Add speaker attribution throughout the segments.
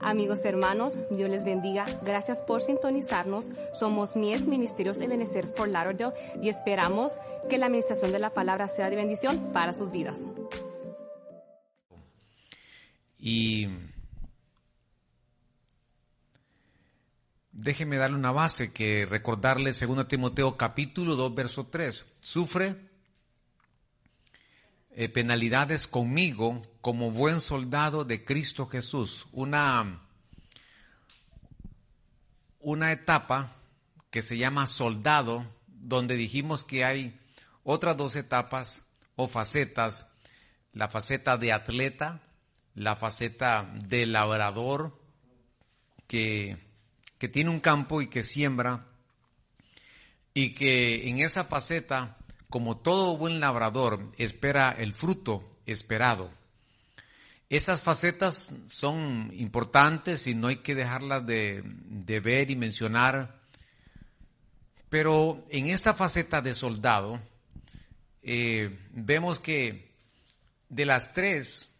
Speaker 1: Amigos hermanos, Dios les bendiga. Gracias por sintonizarnos. Somos Mies Ministerios Ebenezer for Lauderdale y esperamos que la administración de la palabra sea de bendición para sus vidas.
Speaker 2: Y déjeme darle una base que recordarle 2 Timoteo capítulo 2 verso 3. Sufre eh, penalidades conmigo como buen soldado de Cristo Jesús. Una, una etapa que se llama soldado, donde dijimos que hay otras dos etapas o facetas, la faceta de atleta, la faceta de labrador, que, que tiene un campo y que siembra, y que en esa faceta, como todo buen labrador, espera el fruto esperado. Esas facetas son importantes y no hay que dejarlas de, ver y mencionar. Pero en esta faceta de soldado, eh, vemos que de las tres,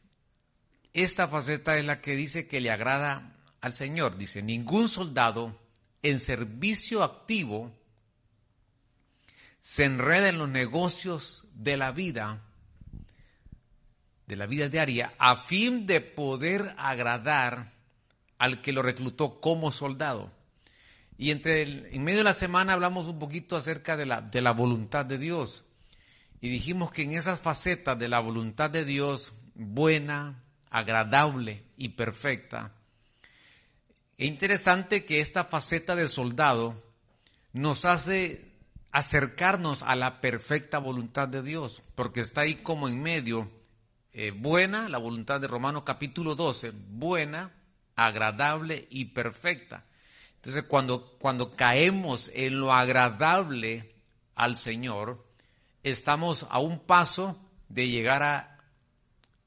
Speaker 2: esta faceta es la que dice que le agrada al Señor. Dice, ningún soldado en servicio activo se enreda en los negocios de la vida de la vida diaria a fin de poder agradar al que lo reclutó como soldado. Y entre en medio de la semana hablamos un poquito acerca de la, de la voluntad de Dios. Y dijimos que en esas facetas de la voluntad de Dios, buena, agradable y perfecta, es interesante que esta faceta de soldado nos hace acercarnos a la perfecta voluntad de Dios, porque está ahí como en medio eh, buena, la voluntad de Romanos capítulo 12, buena, agradable y perfecta. Entonces, cuando, cuando caemos en lo agradable al Señor, estamos a un paso de llegar a,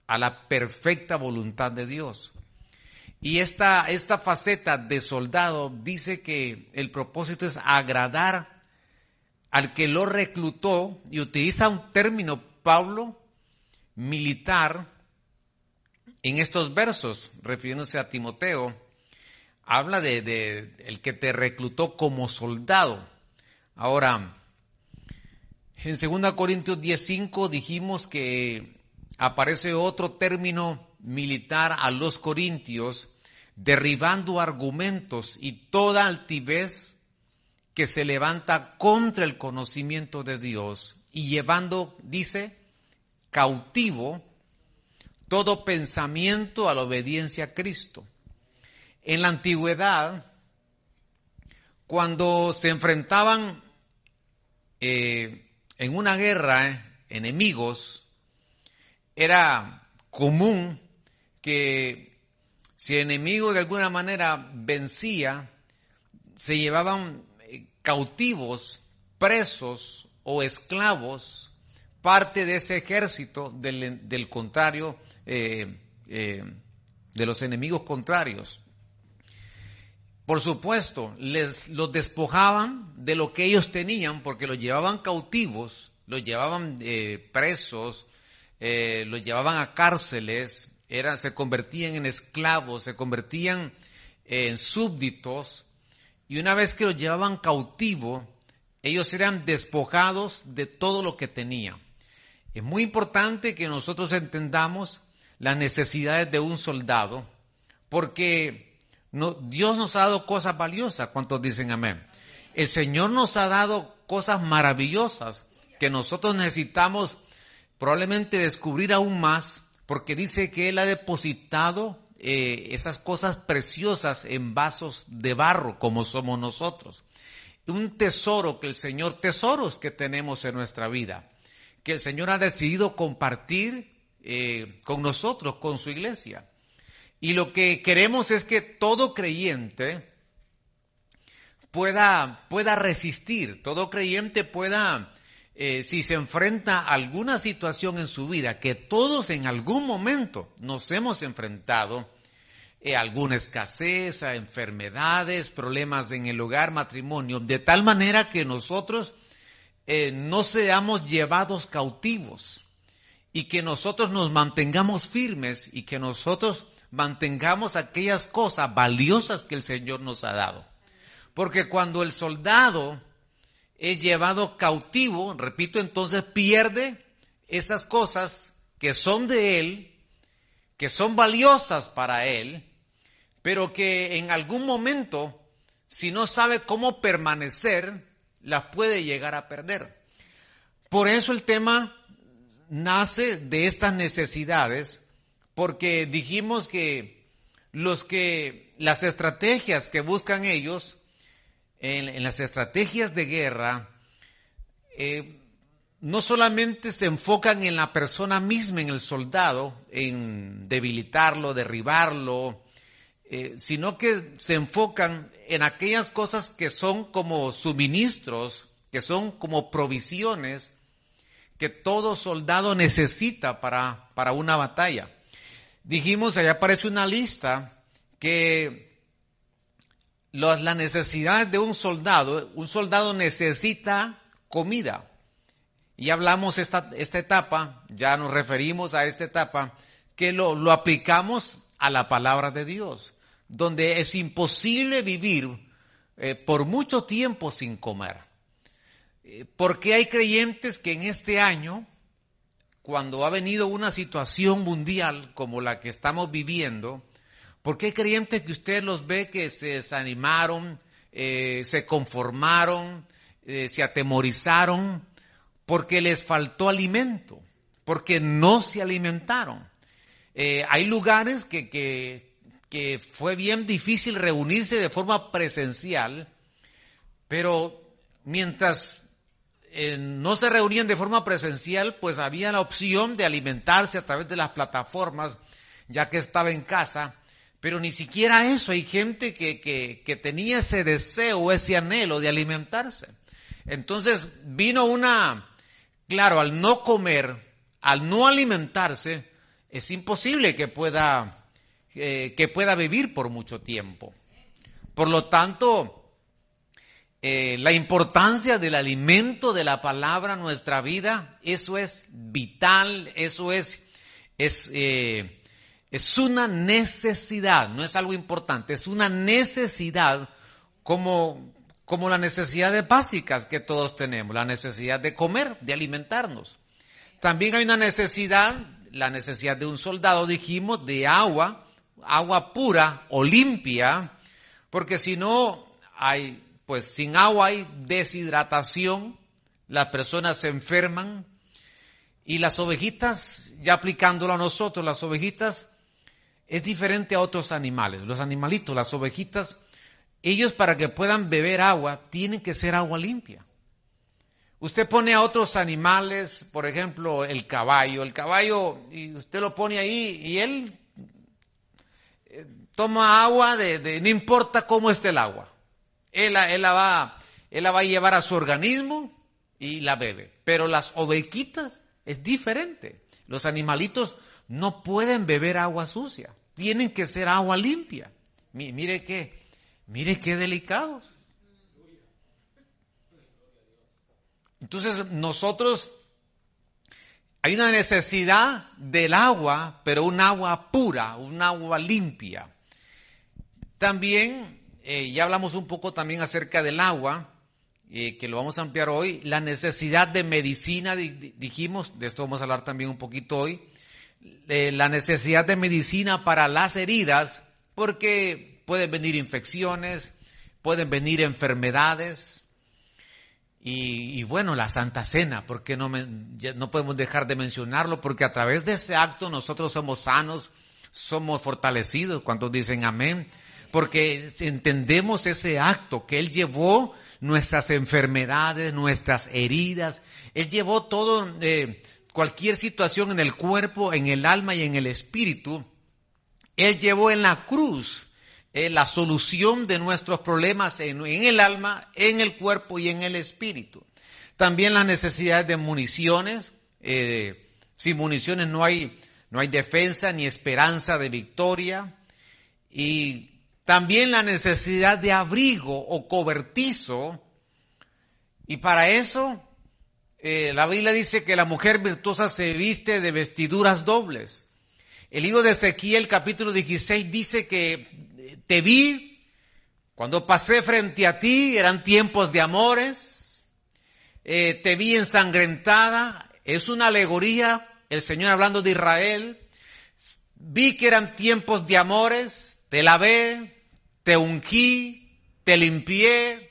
Speaker 2: a la perfecta voluntad de Dios. Y esta, esta faceta de soldado dice que el propósito es agradar al que lo reclutó y utiliza un término, Pablo, militar en estos versos, refiriéndose a Timoteo, habla de, el que te reclutó como soldado. Ahora, en 2 Corintios 10:5 dijimos que aparece otro término militar a los corintios, derribando argumentos y toda altivez que se levanta contra el conocimiento de Dios y llevando, dice, cautivo todo pensamiento a la obediencia a Cristo. En la antigüedad, cuando se enfrentaban eh, en una guerra eh, enemigos, era común que si el enemigo de alguna manera vencía, se llevaban cautivos, presos o esclavos parte de ese ejército del, contrario, eh, eh, de los enemigos contrarios. Por supuesto, les los despojaban de lo que ellos tenían porque los llevaban cautivos, los llevaban eh, presos, los llevaban a cárceles, se convertían en esclavos, se convertían en súbditos, y una vez que los llevaban cautivo, ellos eran despojados de todo lo que tenían. Es muy importante que nosotros entendamos las necesidades de un soldado, porque Dios nos ha dado cosas valiosas. ¿Cuántos dicen amén? El Señor nos ha dado cosas maravillosas que nosotros necesitamos probablemente descubrir aún más, porque dice que Él ha depositado eh, esas cosas preciosas en vasos de barro, como somos nosotros. Un tesoro que el Señor, tesoros que tenemos en nuestra vida que el Señor ha decidido compartir eh, con nosotros, con su iglesia. Y lo que queremos es que todo creyente pueda, pueda resistir, todo creyente pueda, eh, si se enfrenta a alguna situación en su vida, que todos en algún momento nos hemos enfrentado, eh, alguna escasez, a enfermedades, problemas en el hogar, matrimonio, de tal manera que nosotros eh, no seamos llevados cautivos y que nosotros nos mantengamos firmes y que nosotros mantengamos aquellas cosas valiosas que el Señor nos ha dado. Porque cuando el soldado es llevado cautivo, repito, entonces pierde esas cosas que son de él, que son valiosas para él, pero que en algún momento, si no sabe cómo permanecer, las puede llegar a perder. Por eso el tema nace de estas necesidades, porque dijimos que los que las estrategias que buscan ellos en, las estrategias de guerra eh, no solamente se enfocan en la persona misma, en el soldado, en debilitarlo, derribarlo, eh, sino que se enfocan en aquellas cosas que son como suministros, que son como provisiones que todo soldado necesita para, para una batalla. Dijimos, allá aparece una lista que las, las necesidades de un soldado, un soldado necesita comida. Y hablamos esta, esta etapa, ya nos referimos a esta etapa, que lo, lo aplicamos a la palabra de Dios, donde es imposible vivir eh, por mucho tiempo sin comer. Eh, porque hay creyentes que en este año, cuando ha venido una situación mundial como la que estamos viviendo, porque hay creyentes que usted los ve que se desanimaron, eh, se conformaron, se atemorizaron, porque les faltó alimento, porque no se alimentaron. Eh, hay lugares que, que, que, fue bien difícil reunirse de forma presencial, pero mientras eh, no se reunían de forma presencial, pues había la opción de alimentarse a través de las plataformas, ya que estaba en casa. Pero ni siquiera eso, hay gente que, que, que tenía ese deseo, ese anhelo de alimentarse. Entonces vino una, Claro, al no comer, al no alimentarse, es imposible que pueda, eh, que pueda vivir por mucho tiempo. Por lo tanto, eh, la importancia del alimento de la palabra en nuestra vida, eso es vital, eso es, es, eh, es una necesidad, no es algo importante, es una necesidad como, como las necesidades básicas que todos tenemos, la necesidad de comer, de alimentarnos. También hay una necesidad, la necesidad de un soldado, dijimos, de agua, agua pura o limpia, porque si no hay, pues sin agua hay deshidratación, las personas se enferman y las ovejitas, ya aplicándolo a nosotros, las ovejitas es diferente a otros animales. Los animalitos, las ovejitas, ellos para que puedan beber agua tienen que ser agua limpia. Usted pone a otros animales, por ejemplo, el caballo. El caballo, y usted lo pone ahí y él eh, toma agua de, no importa cómo esté el agua. Él, él, la va, él la va a llevar a su organismo y la bebe. Pero las ovejitas es diferente. Los animalitos no pueden beber agua sucia. Tienen que ser agua limpia. Mire que Mire qué delicados. Entonces nosotros, hay una necesidad del agua, pero un agua pura, un agua limpia. También, eh, ya hablamos un poco también acerca del agua, eh, que lo vamos a ampliar hoy, la necesidad de medicina, dijimos, de esto vamos a hablar también un poquito hoy, la necesidad de medicina para las heridas, porque pueden venir infecciones, pueden venir enfermedades. Y, bueno, la Santa Cena, porque no, no podemos dejar de mencionarlo? Porque a través de ese acto nosotros somos sanos, somos fortalecidos. cuando dicen amén? Porque entendemos ese acto que Él llevó nuestras enfermedades, nuestras heridas. Él llevó todo, eh, cualquier situación en el cuerpo, en el alma y en el espíritu. Él llevó en la cruz la solución de nuestros problemas en, el alma, en el cuerpo y en el espíritu. También las necesidades de municiones. Eh, sin municiones no hay, no hay defensa ni esperanza de victoria. Y también la necesidad de abrigo o cobertizo. Y para eso, eh, la Biblia dice que la mujer virtuosa se viste de vestiduras dobles. El libro de Ezequiel capítulo 16 dice que te vi cuando pasé frente a ti, eran tiempos de amores, eh, te vi ensangrentada, es una alegoría, el Señor hablando de Israel, vi que eran tiempos de amores, te lavé, te ungí, te limpié,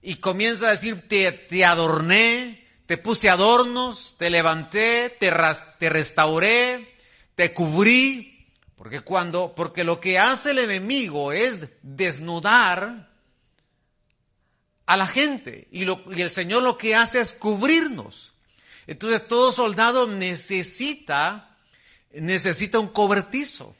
Speaker 2: y comienza a decir, te adorné, te puse adornos, te levanté, te, restauré, te cubrí, porque cuando, porque lo que hace el enemigo es desnudar a la gente y, lo, y el Señor lo que hace es cubrirnos. Entonces todo soldado necesita, necesita un cobertizo.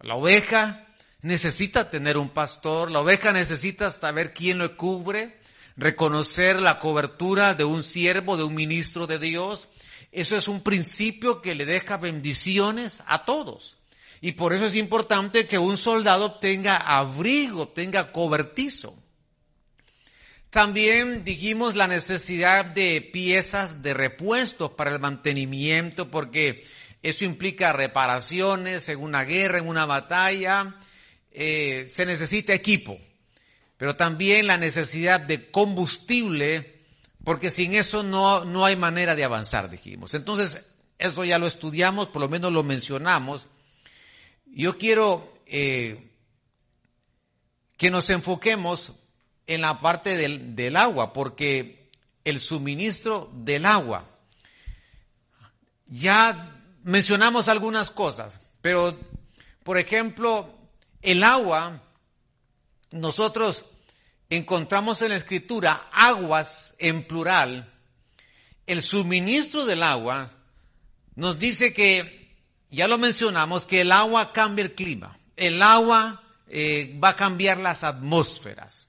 Speaker 2: La oveja necesita tener un pastor, la oveja necesita saber quién lo cubre, reconocer la cobertura de un siervo, de un ministro de Dios. Eso es un principio que le deja bendiciones a todos. Y por eso es importante que un soldado tenga abrigo, tenga cobertizo. También dijimos la necesidad de piezas de repuestos para el mantenimiento, porque eso implica reparaciones en una guerra, en una batalla. Eh, se necesita equipo, pero también la necesidad de combustible, porque sin eso no, no hay manera de avanzar, dijimos. Entonces, eso ya lo estudiamos, por lo menos lo mencionamos. Yo quiero eh, que nos enfoquemos en la parte del, del agua, porque el suministro del agua, ya mencionamos algunas cosas, pero por ejemplo, el agua, nosotros encontramos en la escritura aguas en plural, el suministro del agua nos dice que ya lo mencionamos, que el agua cambia el clima. El agua eh, va a cambiar las atmósferas.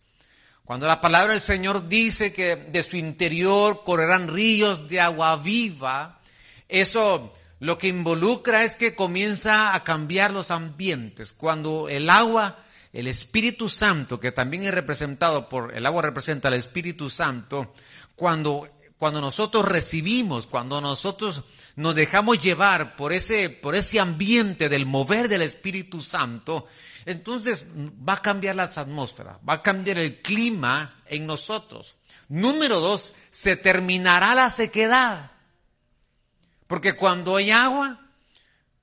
Speaker 2: Cuando la palabra del Señor dice que de su interior correrán ríos de agua viva, eso lo que involucra es que comienza a cambiar los ambientes. Cuando el agua, el Espíritu Santo, que también es representado por, el agua representa al Espíritu Santo, cuando cuando nosotros recibimos, cuando nosotros nos dejamos llevar por ese, por ese ambiente del mover del Espíritu Santo, entonces va a cambiar las atmósferas, va a cambiar el clima en nosotros. Número dos, se terminará la sequedad. Porque cuando hay agua,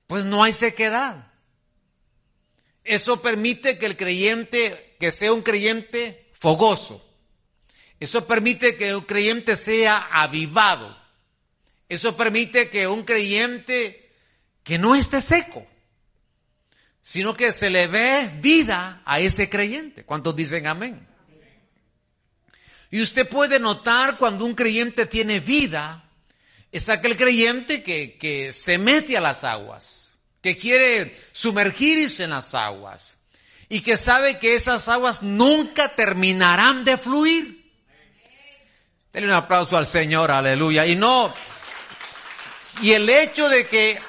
Speaker 2: pues no hay sequedad. Eso permite que el creyente, que sea un creyente fogoso, eso permite que un creyente sea avivado. Eso permite que un creyente que no esté seco, sino que se le ve vida a ese creyente. ¿Cuántos dicen amén? Y usted puede notar cuando un creyente tiene vida, es aquel creyente que, que se mete a las aguas, que quiere sumergirse en las aguas y que sabe que esas aguas nunca terminarán de fluir. Denle un aplauso al Señor, aleluya. Y no, y el hecho de que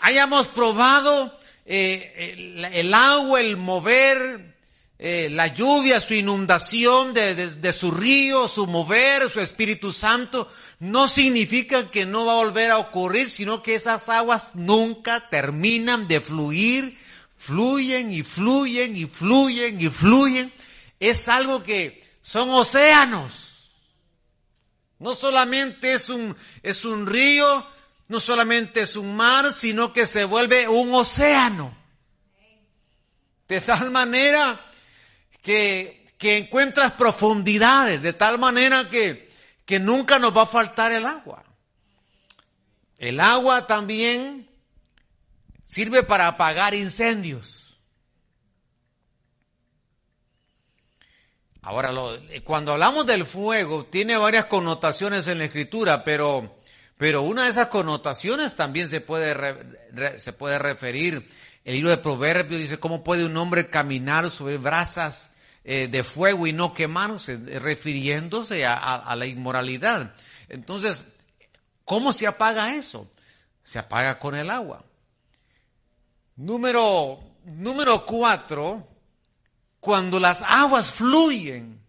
Speaker 2: hayamos probado eh, el, agua, el mover, eh, la lluvia, su inundación de, de, su río, su mover, su Espíritu Santo, no significa que no va a volver a ocurrir, sino que esas aguas nunca terminan de fluir, fluyen y fluyen y fluyen y fluyen. Es algo que son océanos no solamente es un, es un río, no solamente es un mar, sino que se vuelve un océano. De tal manera que, que encuentras profundidades, de tal manera que, que nunca nos va a faltar el agua. El agua también sirve para apagar incendios. Ahora, eh, cuando hablamos del fuego, tiene varias connotaciones en la escritura, pero, pero una de esas connotaciones también se puede, se puede referir. El libro de Proverbios dice, ¿cómo puede un hombre caminar sobre brasas eh, de fuego y no quemarse? Refiriéndose a, la inmoralidad. Entonces, ¿cómo se apaga eso? Se apaga con el agua. Número, número cuatro, cuando las aguas fluyen,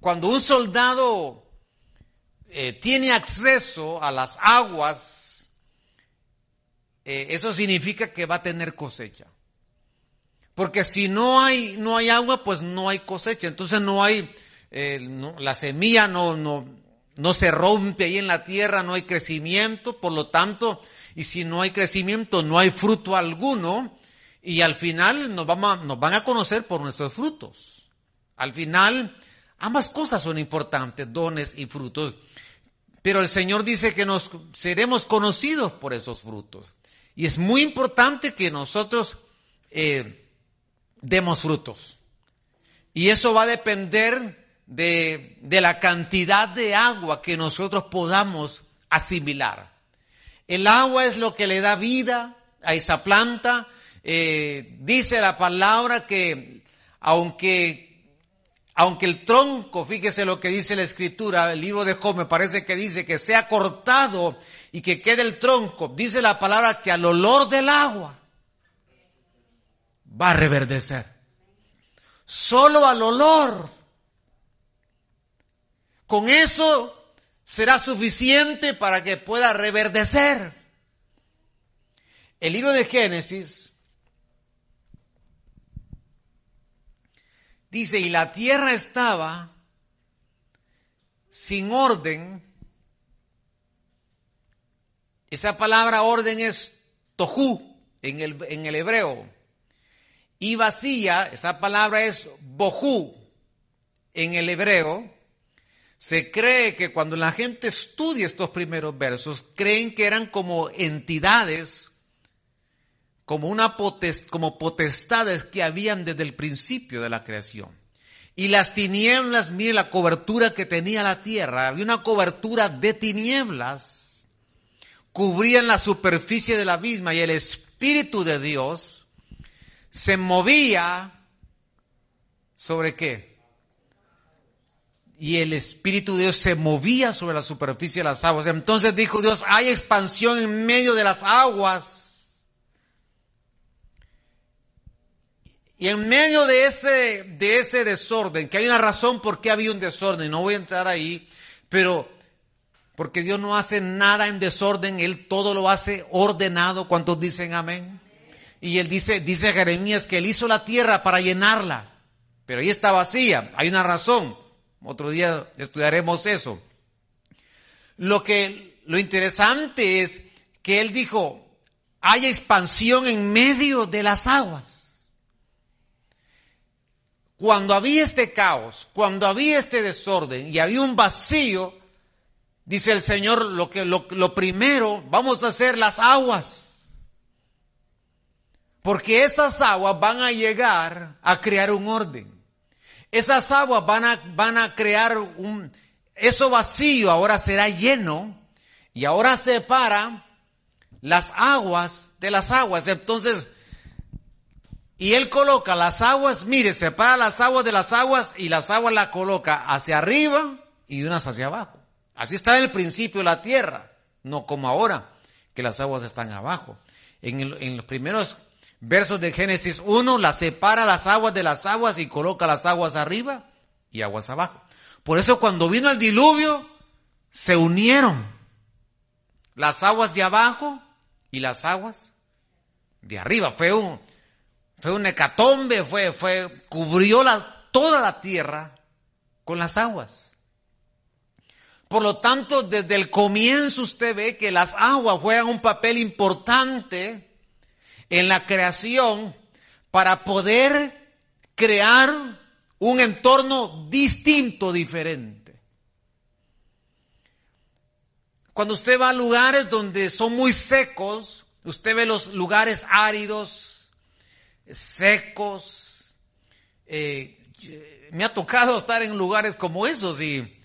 Speaker 2: cuando un soldado eh, tiene acceso a las aguas, eh, eso significa que va a tener cosecha. Porque si no hay, no hay agua, pues no hay cosecha. Entonces no hay, eh, la semilla no, no, no se rompe ahí en la tierra, no hay crecimiento, por lo tanto, y si no hay crecimiento, no hay fruto alguno, y al final nos, vamos nos van a conocer por nuestros frutos. Al final, ambas cosas son importantes, dones y frutos. Pero el Señor dice que nos seremos conocidos por esos frutos. Y es muy importante que nosotros eh, demos frutos. Y eso va a depender de, de la cantidad de agua que nosotros podamos asimilar. El agua es lo que le da vida a esa planta. Eh, dice la palabra que aunque, aunque el tronco, fíjese lo que dice la escritura, el libro de Job me parece que dice que sea cortado y que quede el tronco, dice la palabra que al olor del agua va a reverdecer. Solo al olor. Con eso será suficiente para que pueda reverdecer. El libro de Génesis dice, y la tierra estaba sin orden. Esa palabra orden es tohu en el, en el hebreo. Y vacía, esa palabra es bohu en el hebreo. Se cree que cuando la gente estudia estos primeros versos, creen que eran como entidades, como, una como potestades que habían desde el principio de la creación. Y las tinieblas, mire la cobertura que tenía la tierra, había una cobertura de tinieblas, cubrían la superficie de la misma y el Espíritu de Dios se movía sobre qué? y el Espíritu de Dios se movía sobre la superficie de las aguas. Entonces dijo Dios, hay expansión en medio de las aguas. Y en medio de ese, de ese desorden, que hay una razón por qué había un desorden, no voy a entrar ahí, pero porque Dios no hace nada en desorden, Él todo lo hace ordenado. ¿Cuántos dicen amén? Y Él dice, dice Jeremías que Él hizo la tierra para llenarla, pero ahí está vacía, hay una razón. Otro día estudiaremos eso. Lo que, lo interesante es que él dijo, hay expansión en medio de las aguas. Cuando había este caos, cuando había este desorden y había un vacío, dice el Señor, lo que, lo, lo primero, vamos a hacer las aguas. Porque esas aguas van a llegar a crear un orden. Esas aguas van a, van a crear un, eso vacío ahora será lleno y ahora separa las aguas de las aguas. Entonces, y él coloca las aguas, mire, separa las aguas de las aguas y las aguas las coloca hacia arriba y unas hacia abajo. Así está en el principio la tierra, no como ahora, que las aguas están abajo. En, en los primeros versos de Génesis 1, la separa las aguas de las aguas y coloca las aguas arriba y aguas abajo. Por eso cuando vino el diluvio, se unieron las aguas de abajo y las aguas de arriba. Fue un, fue un hecatombe, fue, fue, cubrió la, toda la tierra con las aguas. Por lo tanto, desde el comienzo usted ve que las aguas juegan un papel importante en la creación para poder crear un entorno distinto, diferente. Cuando usted va a lugares donde son muy secos, usted ve los lugares áridos, secos. Eh, me ha tocado estar en lugares como esos y,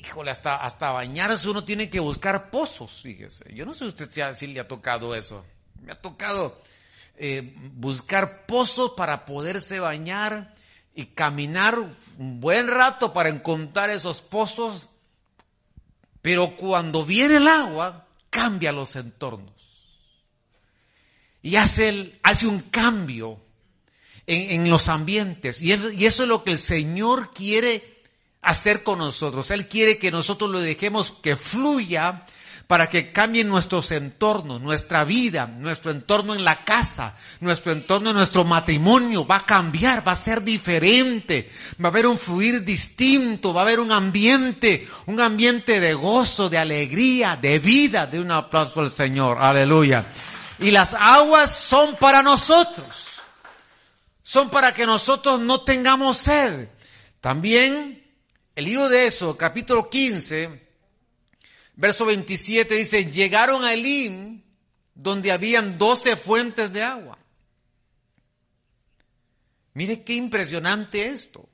Speaker 2: híjole, hasta, hasta bañarse uno tiene que buscar pozos, fíjese. Yo no sé usted si le ha tocado eso. Me ha tocado eh, buscar pozos para poderse bañar y caminar un buen rato para encontrar esos pozos, pero cuando viene el agua, cambia los entornos. Y hace, hace un cambio en, en los ambientes. Y y eso es lo que el Señor quiere hacer con nosotros. Él quiere que nosotros lo dejemos que fluya para que cambien nuestros entornos, nuestra vida, nuestro entorno en la casa, nuestro entorno en nuestro matrimonio. Va a cambiar, va a ser diferente. Va a haber un fluir distinto, va a haber un ambiente, un ambiente de gozo, de alegría, de vida. De un aplauso al Señor. Aleluya. Y las aguas son para nosotros. Son para que nosotros no tengamos sed. También el libro de eso, capítulo 15, Verso 27 dice, llegaron a Elim, donde habían doce fuentes de agua. Mire qué impresionante esto.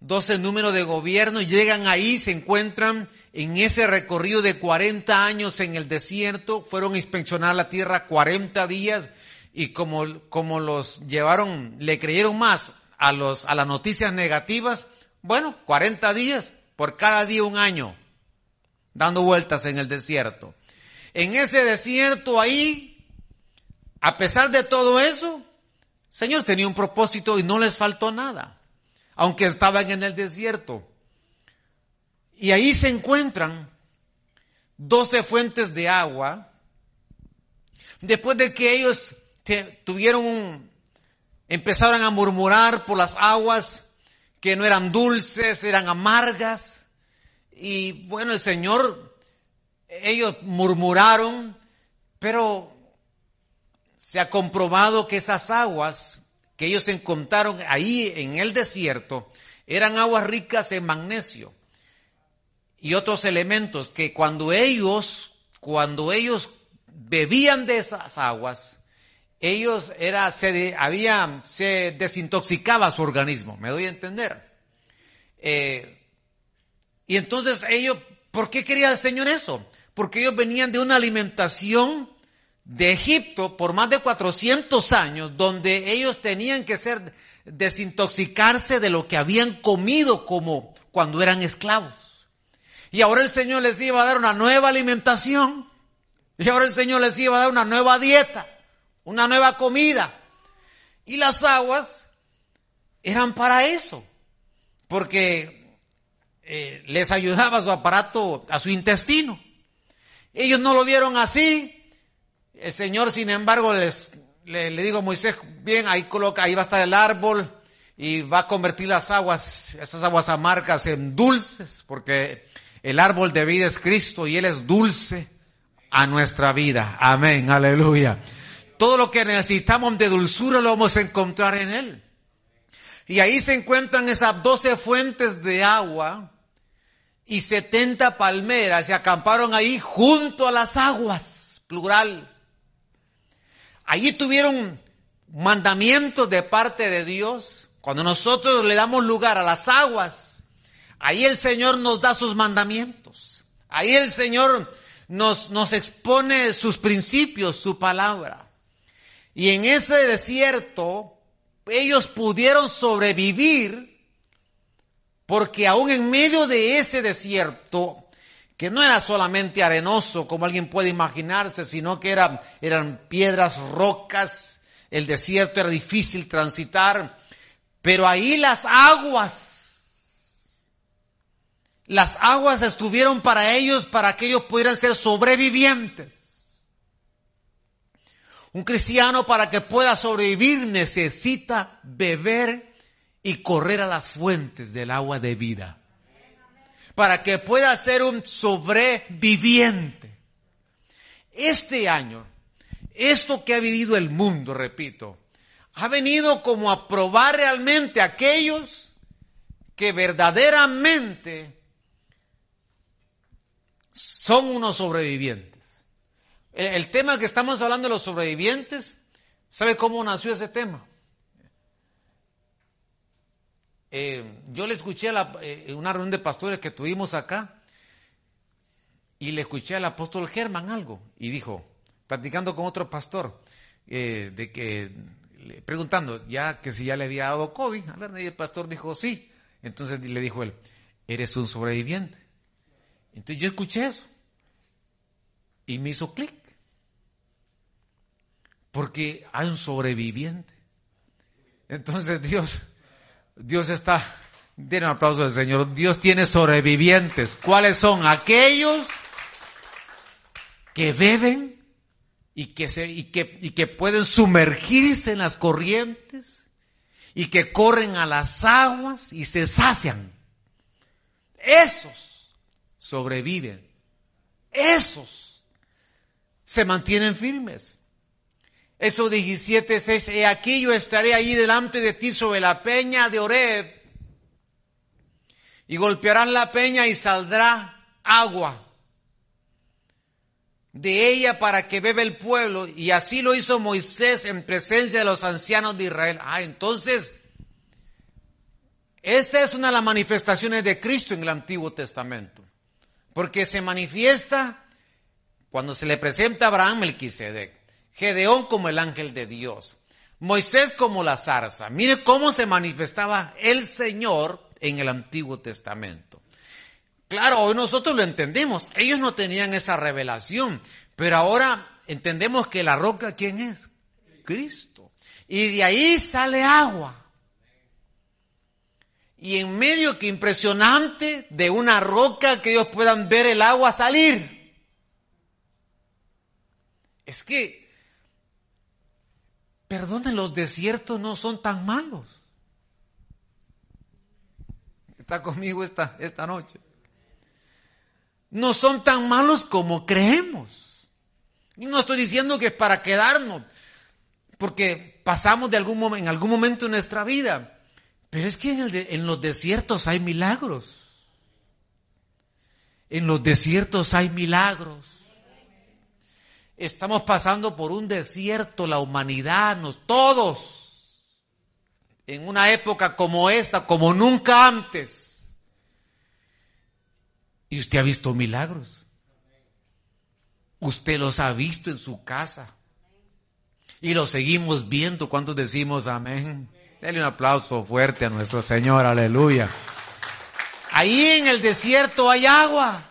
Speaker 2: Doce números de gobierno llegan ahí, se encuentran en ese recorrido de 40 años en el desierto, fueron a inspeccionar la tierra 40 días y como, como los llevaron, le creyeron más a, los, a las noticias negativas, bueno, 40 días, por cada día un año dando vueltas en el desierto. En ese desierto ahí, a pesar de todo eso, Señor tenía un propósito y no les faltó nada, aunque estaban en el desierto. Y ahí se encuentran doce fuentes de agua, después de que ellos tuvieron empezaron a murmurar por las aguas que no eran dulces, eran amargas, y bueno, el Señor, ellos murmuraron, pero se ha comprobado que esas aguas que ellos encontraron ahí en el desierto eran aguas ricas en magnesio y otros elementos que cuando ellos, cuando ellos bebían de esas aguas, ellos era, se, había, se desintoxicaba su organismo, me doy a entender. Eh, y entonces ellos, ¿por qué quería el Señor eso? Porque ellos venían de una alimentación de Egipto por más de 400 años, donde ellos tenían que ser, desintoxicarse de lo que habían comido como cuando eran esclavos. Y ahora el Señor les iba a dar una nueva alimentación. Y ahora el Señor les iba a dar una nueva dieta, una nueva comida. Y las aguas eran para eso. Porque eh, les ayudaba su aparato, a su intestino. Ellos no lo vieron así. El Señor, sin embargo, les, le, le digo a Moisés, bien, ahí coloca, ahí va a estar el árbol y va a convertir las aguas, esas aguas amargas en dulces, porque el árbol de vida es Cristo y Él es dulce a nuestra vida. Amén, aleluya. Todo lo que necesitamos de dulzura lo vamos a encontrar en Él. Y ahí se encuentran esas doce fuentes de agua y setenta palmeras se acamparon ahí junto a las aguas, plural. Allí tuvieron mandamientos de parte de Dios. Cuando nosotros le damos lugar a las aguas, ahí el Señor nos da sus mandamientos. Ahí el Señor nos, nos expone sus principios, su palabra. Y en ese desierto, ellos pudieron sobrevivir porque aún en medio de ese desierto, que no era solamente arenoso como alguien puede imaginarse, sino que era, eran piedras, rocas, el desierto era difícil transitar, pero ahí las aguas, las aguas estuvieron para ellos para que ellos pudieran ser sobrevivientes. Un cristiano para que pueda sobrevivir necesita beber y correr a las fuentes del agua de vida. Para que pueda ser un sobreviviente. Este año, esto que ha vivido el mundo, repito, ha venido como a probar realmente a aquellos que verdaderamente son unos sobrevivientes. El, el, tema que estamos hablando de los sobrevivientes, ¿sabe cómo nació ese tema? Eh, yo le escuché a eh, una reunión de pastores que tuvimos acá y le escuché al apóstol Germán algo y dijo, platicando con otro pastor, eh, de que, preguntando ya que si ya le había dado COVID, y el pastor dijo sí. Entonces le dijo él, eres un sobreviviente. Entonces yo escuché eso y me hizo clic. Porque hay un sobreviviente. Entonces Dios Dios está, den un aplauso al Señor, Dios tiene sobrevivientes. ¿Cuáles son? Aquellos que beben y que, se, y que, y que pueden sumergirse en las corrientes y que corren a las aguas y se sacian. Esos sobreviven. Esos se mantienen firmes. Eso 17, 6, he aquí yo estaré ahí delante de ti sobre la peña de Oreb y golpearán la peña y saldrá agua de ella para que bebe el pueblo. Y así lo hizo Moisés en presencia de los ancianos de Israel. Ah, entonces, esta es una de las manifestaciones de Cristo en el Antiguo Testamento. Porque se manifiesta cuando se le presenta a Abraham Melquisedec, Gedeón como el ángel de Dios, Moisés como la zarza. Mire cómo se manifestaba el Señor en el Antiguo Testamento. Claro, hoy nosotros lo entendemos. Ellos no tenían esa revelación, pero ahora entendemos que la roca, ¿quién es? Cristo. Y de ahí sale agua. Y en medio que impresionante de una roca que ellos puedan ver el agua salir. Es que, perdonen, los desiertos no son tan malos. Está conmigo esta, esta noche no son tan malos como creemos. No estoy diciendo que es para quedarnos, porque pasamos de algún en algún momento de nuestra vida, pero es que en, en los desiertos hay milagros. En los desiertos hay milagros. Estamos pasando por un desierto, la humanidad, nos, todos, en una época como esta, como nunca antes. Y usted ha visto milagros. Usted los ha visto en su casa. Y los seguimos viendo cuando decimos amén. Dele un aplauso fuerte a nuestro Señor, aleluya. Ahí en el desierto hay agua.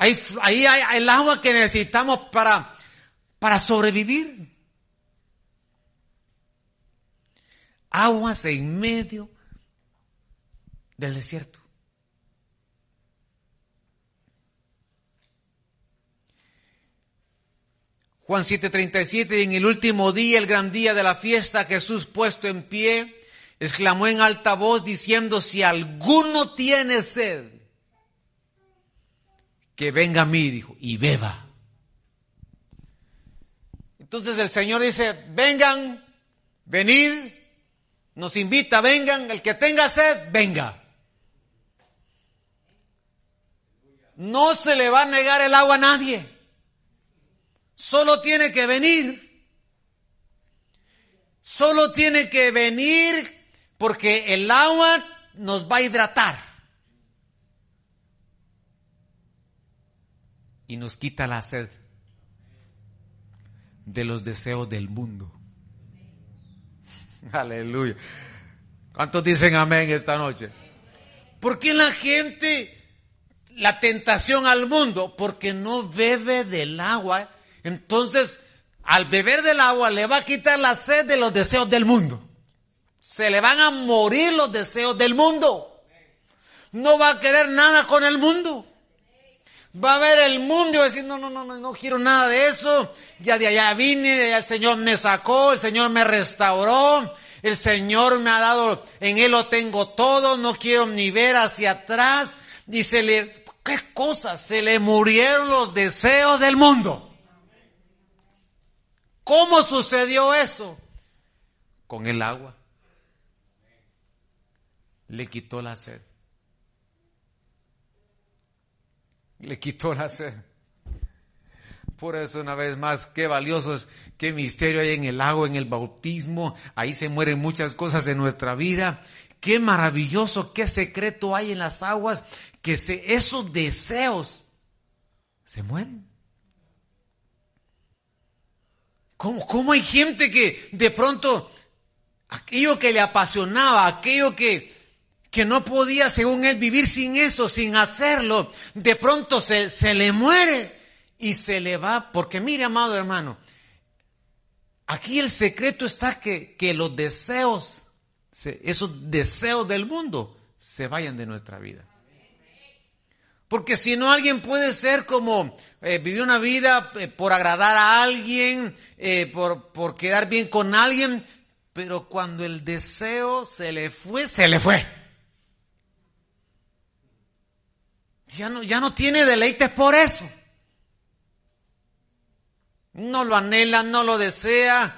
Speaker 2: Ahí, ahí hay el agua que necesitamos para, para sobrevivir. Aguas en medio del desierto. Juan 7:37, y en el último día, el gran día de la fiesta, Jesús puesto en pie, exclamó en alta voz diciendo, si alguno tiene sed, que venga a mí, dijo, y beba. Entonces el Señor dice, vengan, venid, nos invita, vengan, el que tenga sed, venga. No se le va a negar el agua a nadie. Solo tiene que venir. Solo tiene que venir porque el agua nos va a hidratar. Y nos quita la sed de los deseos del mundo. Aleluya. ¿Cuántos dicen amén esta noche? ¿Por qué la gente, la tentación al mundo? Porque no bebe del agua entonces, al beber del agua le va a quitar la sed de los deseos del mundo. Se le van a morir los deseos del mundo. No va a querer nada con el mundo. Va a ver el mundo y va a decir, no, no, no, no, no quiero nada de eso. Ya de allá vine, de allá el Señor me sacó, el Señor me restauró, el Señor me ha dado, en Él lo tengo todo, no quiero ni ver hacia atrás. Y se le, ¿qué cosa? Se le murieron los deseos del mundo. ¿Cómo sucedió eso? Con el agua. Le quitó la sed. Le quitó la sed. Por eso una vez más, qué valioso es, qué misterio hay en el agua, en el bautismo. Ahí se mueren muchas cosas en nuestra vida. Qué maravilloso, qué secreto hay en las aguas, que se, esos deseos se mueren. ¿Cómo, hay gente que de pronto aquello que le apasionaba, aquello que, que no podía, según él, vivir sin eso, sin hacerlo, de pronto se, se le muere y se le va? Porque mire, amado hermano, aquí el secreto está que, que los deseos, esos deseos del mundo, se vayan de nuestra vida. Porque si no, alguien puede ser como eh, vivir una vida eh, por agradar a alguien, eh, por, por quedar bien con alguien, pero cuando el deseo se le fue, se le fue. Ya no, ya no tiene deleites por eso. No lo anhela, no lo desea.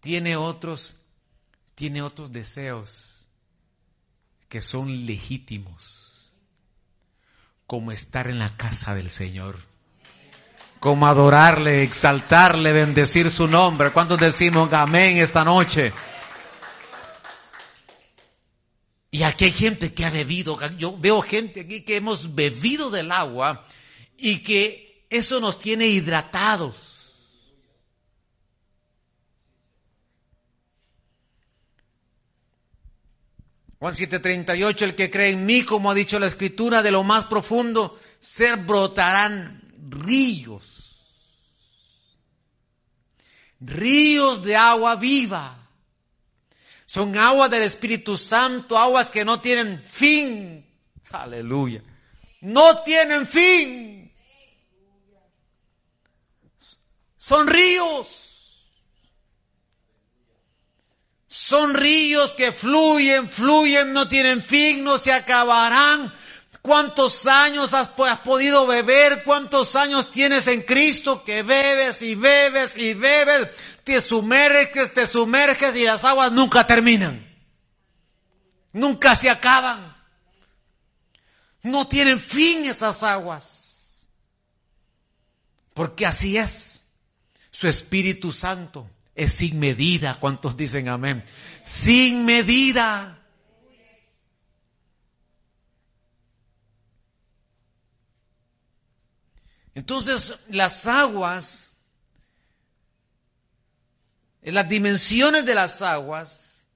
Speaker 2: Tiene otros, tiene otros deseos que son legítimos, como estar en la casa del Señor, como adorarle, exaltarle, bendecir su nombre. ¿Cuántos decimos amén esta noche? Y aquí hay gente que ha bebido, yo veo gente aquí que hemos bebido del agua y que eso nos tiene hidratados. Juan 7:38, el que cree en mí, como ha dicho la escritura, de lo más profundo, ser brotarán ríos. Ríos de agua viva. Son aguas del Espíritu Santo, aguas que no tienen fin. Aleluya. No tienen fin. Son ríos. Son ríos que fluyen, fluyen, no tienen fin, no se acabarán. ¿Cuántos años has, has, podido beber? ¿Cuántos años tienes en Cristo que bebes y bebes y bebes? Te sumerges, te sumerges y las aguas nunca terminan. Nunca se acaban. No tienen fin esas aguas. Porque así es. Su Espíritu Santo es sin medida. ¿Cuántos dicen amén? Sin medida. Entonces las aguas las dimensiones de las aguas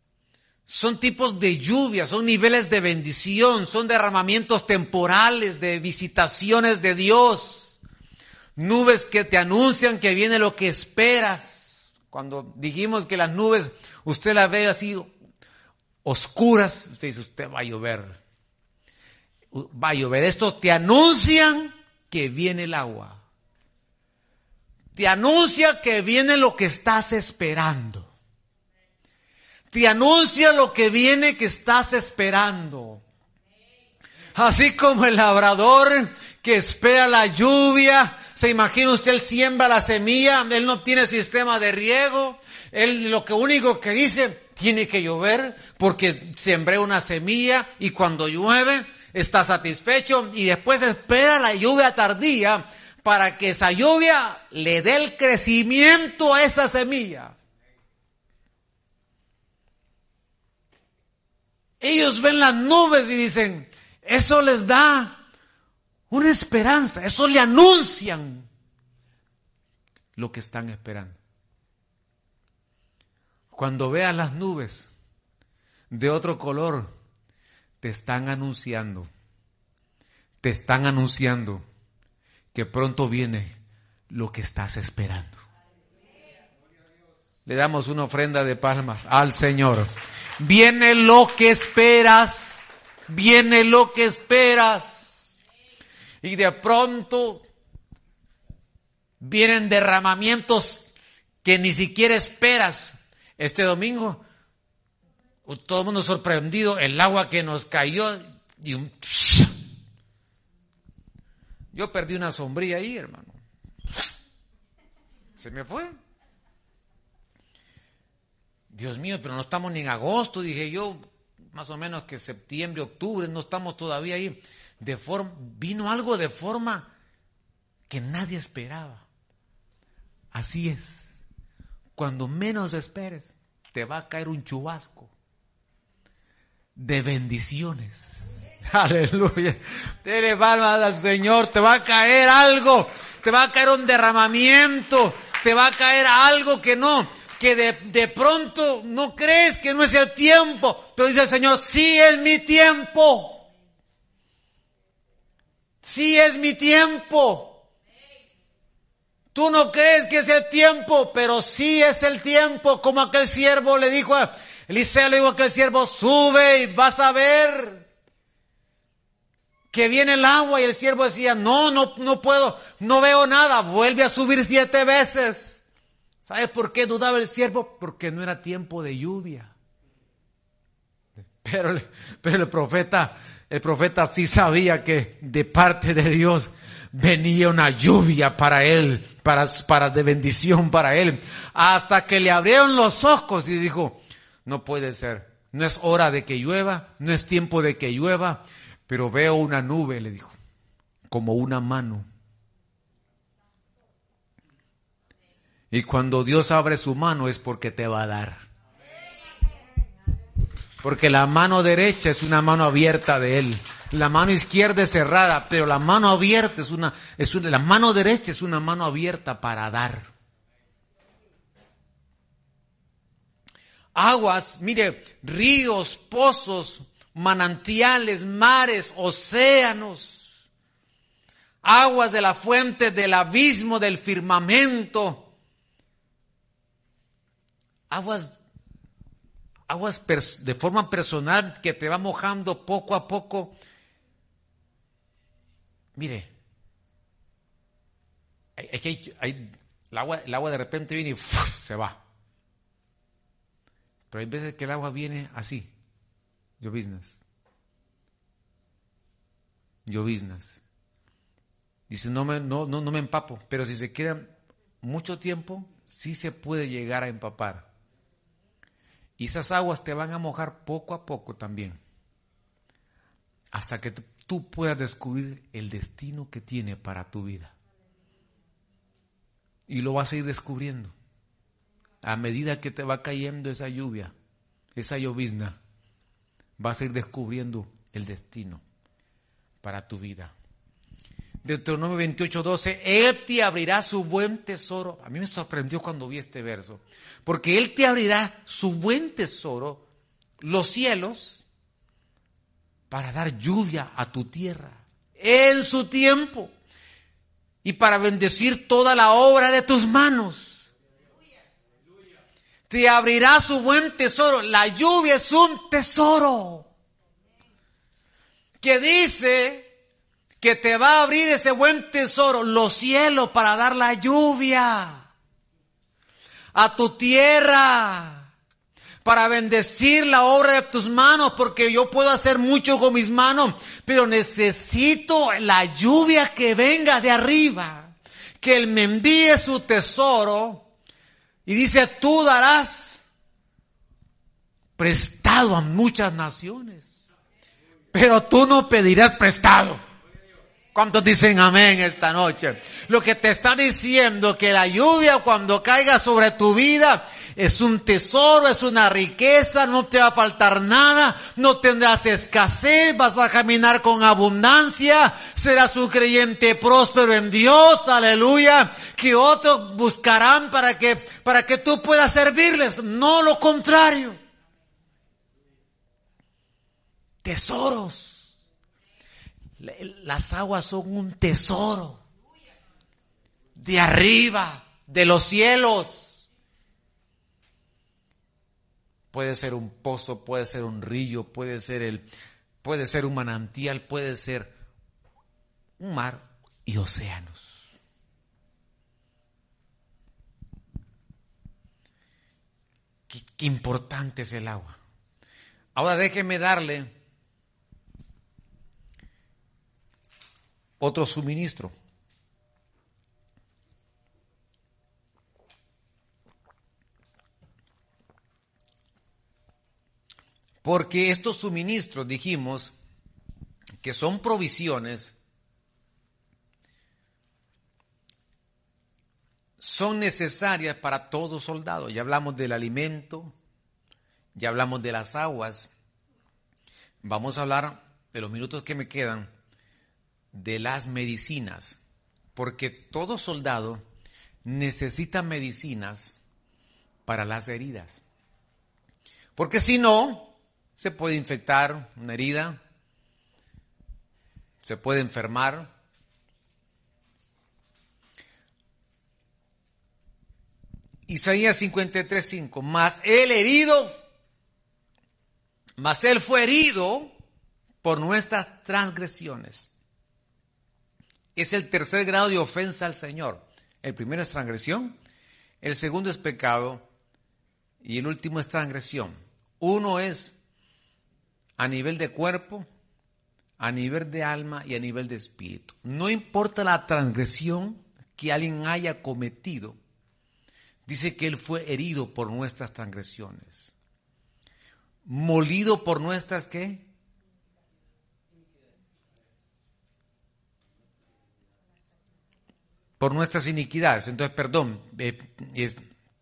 Speaker 2: son tipos de lluvia, son niveles de bendición, son derramamientos temporales, de visitaciones de Dios, nubes que te anuncian que viene lo que esperas. Cuando dijimos que las nubes, usted las ve así oscuras, usted dice, usted va a llover. Va a llover. Esto te anuncian que viene el agua te anuncia que viene lo que estás esperando. Te anuncia lo que viene que estás esperando. Así como el labrador que espera la lluvia, se imagina usted, él siembra la semilla, él no tiene sistema de riego, él lo único que dice, tiene que llover porque sembré una semilla y cuando llueve está satisfecho y después espera la lluvia tardía para que esa lluvia le dé el crecimiento a esa semilla. Ellos ven las nubes y dicen, eso les da una esperanza, eso le anuncian lo que están esperando. Cuando veas las nubes de otro color, te están anunciando, te están anunciando que pronto viene lo que estás esperando. Le damos una ofrenda de palmas al Señor. Viene lo que esperas, viene lo que esperas. Y de pronto vienen derramamientos que ni siquiera esperas. Este domingo, todo el mundo sorprendido, el agua que nos cayó y un yo perdí una sombría ahí, hermano. Se me fue. Dios mío, pero no estamos ni en agosto, dije yo, más o menos que septiembre, octubre, no estamos todavía ahí. De forma, vino algo de forma que nadie esperaba. Así es. Cuando menos esperes, te va a caer un chubasco de bendiciones Aleluya. Dele palmas al Señor. Te va a caer algo. Te va a caer un derramamiento. Te va a caer algo que no, que de, de pronto no crees que no es el tiempo. Pero dice el Señor, sí es mi tiempo. Sí es mi tiempo. Tú no crees que es el tiempo, pero sí es el tiempo, como aquel siervo le dijo a Eliseo, le dijo a aquel siervo, sube y vas a ver que viene el agua y el siervo decía, no, no, no puedo, no veo nada, vuelve a subir siete veces. ¿Sabes por qué dudaba el siervo? Porque no era tiempo de lluvia. Pero, pero el profeta, el profeta sí sabía que de parte de Dios venía una lluvia para él, para, para de bendición para él, hasta que le abrieron los ojos y dijo, no puede ser, no es hora de que llueva, no es tiempo de que llueva, pero veo una nube, le dijo, como una mano. Y cuando Dios abre su mano es porque te va a dar. Porque la mano derecha es una mano abierta de Él. La mano izquierda es cerrada, pero la mano abierta es una, es una, la mano derecha es una mano abierta para dar. Aguas, mire, ríos, pozos, manantiales, mares, océanos, aguas de la fuente, del abismo, del firmamento, aguas, aguas de forma personal que te va mojando poco a poco. Mire, hay, hay, el, agua, el agua de repente viene y se va. Pero hay veces que el agua viene así, lloviznas. Lloviznas. Dice, no me, no, no, no me empapo, pero si se queda mucho tiempo, sí se puede llegar a empapar. Y esas aguas te van a mojar poco a poco también, hasta que tú puedas descubrir el destino que tiene para tu vida. Y lo vas a ir descubriendo a medida que te va cayendo esa lluvia, esa llovizna vas a ir descubriendo el destino para tu vida. Deuteronomio 28, 12, Él te abrirá su buen tesoro. A mí me sorprendió cuando vi este verso, porque Él te abrirá su buen tesoro, los cielos, para dar lluvia a tu tierra en su tiempo y para bendecir toda la obra de tus manos. Te abrirá su buen tesoro. La lluvia es un tesoro que dice que te va a abrir ese buen tesoro, los cielos, para dar la lluvia a tu tierra, para bendecir la obra de tus manos, porque yo puedo hacer mucho con mis manos, pero necesito la lluvia que venga de arriba, que Él me envíe su tesoro y dice, tú darás prestado a muchas naciones, pero tú no pedirás prestado. ¿Cuántos dicen amén esta noche? Lo que te está diciendo que la lluvia cuando caiga sobre tu vida es un tesoro, es una riqueza, no te va a faltar nada, no tendrás escasez, vas a caminar con abundancia, serás un creyente próspero en Dios, aleluya, que otros buscarán para que, para que tú puedas servirles, no lo contrario. Tesoros. Las aguas son un tesoro de arriba, de los cielos. Puede ser un pozo, puede ser un río, puede ser el, puede ser un manantial, puede ser un mar y océanos. Qué, qué importante es el agua. Ahora déjeme darle otro suministro. Porque estos suministros, dijimos, que son provisiones, son necesarias para todo soldado. Ya hablamos del alimento, ya hablamos de las aguas. Vamos a hablar de los minutos que me quedan de las medicinas, porque todo soldado necesita medicinas para las heridas. Porque si no, se puede infectar una herida, se puede enfermar. Isaías 53:5, más el herido, más él fue herido por nuestras transgresiones. Es el tercer grado de ofensa al Señor. El primero es transgresión, el segundo es pecado y el último es transgresión. Uno es a nivel de cuerpo, a nivel de alma y a nivel de espíritu. No importa la transgresión que alguien haya cometido, dice que Él fue herido por nuestras transgresiones, molido por nuestras qué? Por nuestras iniquidades. Entonces, perdón, eh,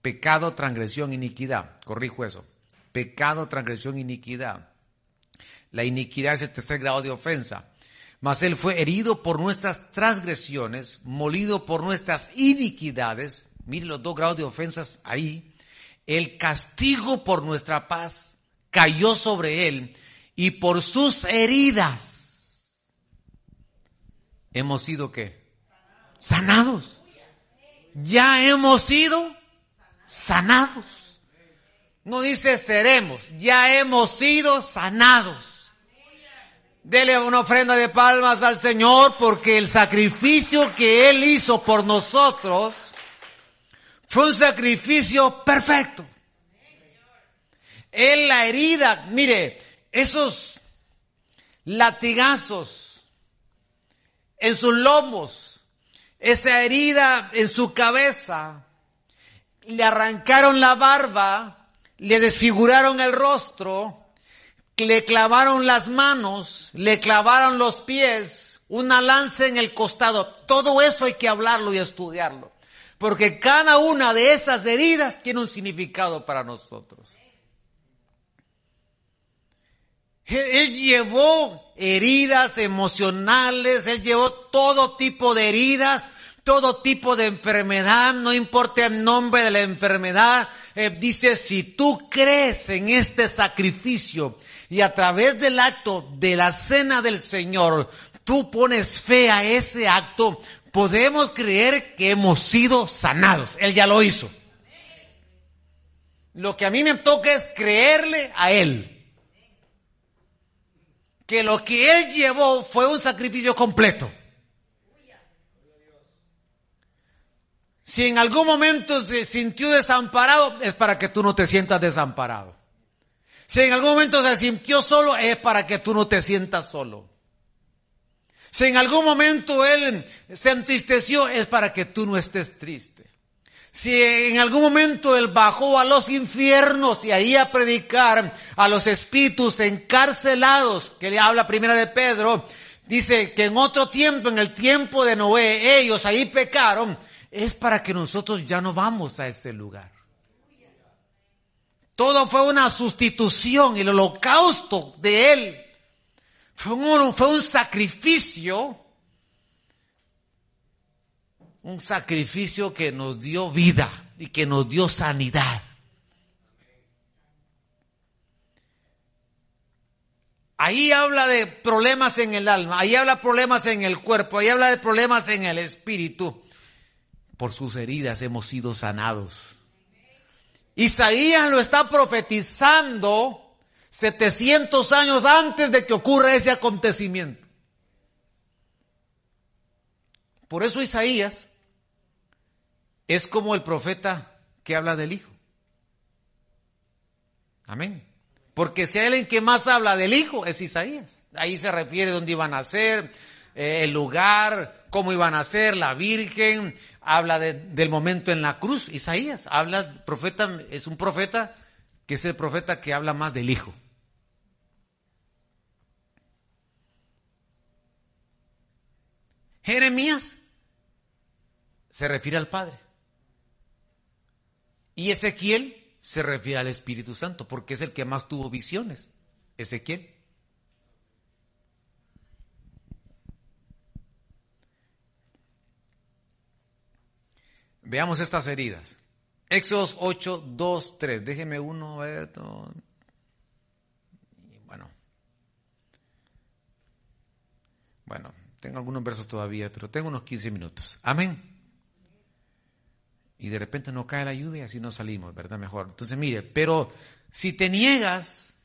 Speaker 2: pecado, transgresión, iniquidad. Corrijo eso. Pecado, transgresión, iniquidad. La iniquidad es el tercer grado de ofensa. Mas Él fue herido por nuestras transgresiones, molido por nuestras iniquidades. Miren los dos grados de ofensas ahí. El castigo por nuestra paz cayó sobre Él y por sus heridas hemos sido qué? Sanados. Ya hemos sido sanados. No dice seremos, ya hemos sido sanados. Dele una ofrenda de palmas al Señor porque el sacrificio que Él hizo por nosotros fue un sacrificio perfecto. Él la herida, mire, esos latigazos en sus lomos, esa herida en su cabeza, le arrancaron la barba, le desfiguraron el rostro, le clavaron las manos, le clavaron los pies, una lanza en el costado. Todo eso hay que hablarlo y estudiarlo. Porque cada una de esas heridas tiene un significado para nosotros. Él llevó heridas emocionales, él llevó todo tipo de heridas, todo tipo de enfermedad, no importa el nombre de la enfermedad. Eh, dice, si tú crees en este sacrificio, y a través del acto de la cena del Señor, tú pones fe a ese acto, podemos creer que hemos sido sanados. Él ya lo hizo. Lo que a mí me toca es creerle a Él. Que lo que Él llevó fue un sacrificio completo. Si en algún momento se sintió desamparado, es para que tú no te sientas desamparado. Si en algún momento se sintió solo, es para que tú no te sientas solo. Si en algún momento él se entristeció, es para que tú no estés triste. Si en algún momento él bajó a los infiernos y ahí a predicar a los espíritus encarcelados, que le habla primera de Pedro, dice que en otro tiempo, en el tiempo de Noé, ellos ahí pecaron, es para que nosotros ya no vamos a ese lugar. Todo fue una sustitución, el holocausto de Él fue un, fue un sacrificio, un sacrificio que nos dio vida y que nos dio sanidad. Ahí habla de problemas en el alma, ahí habla problemas en el cuerpo, ahí habla de problemas en el espíritu. Por sus heridas hemos sido sanados. Isaías lo está profetizando 700 años antes de que ocurra ese acontecimiento. Por eso Isaías es como el profeta que habla del Hijo. Amén. Porque si hay alguien que más habla del Hijo es Isaías. Ahí se refiere dónde iban a ser, eh, el lugar, cómo iban a ser, la Virgen, habla del momento en la cruz. Isaías habla, profeta, es un profeta que es el profeta que habla más del Hijo. Jeremías se refiere al Padre. Y Ezequiel se refiere al Espíritu Santo, porque es el que más tuvo visiones. Ezequiel. Veamos estas heridas. Éxodos 8, 2, 3. Déjeme uno. Bueno. Bueno, tengo algunos versos todavía, pero tengo unos 15 minutos. Amén. Y de repente no cae la lluvia así no salimos, ¿verdad? Mejor. Entonces, mire, pero si te niegas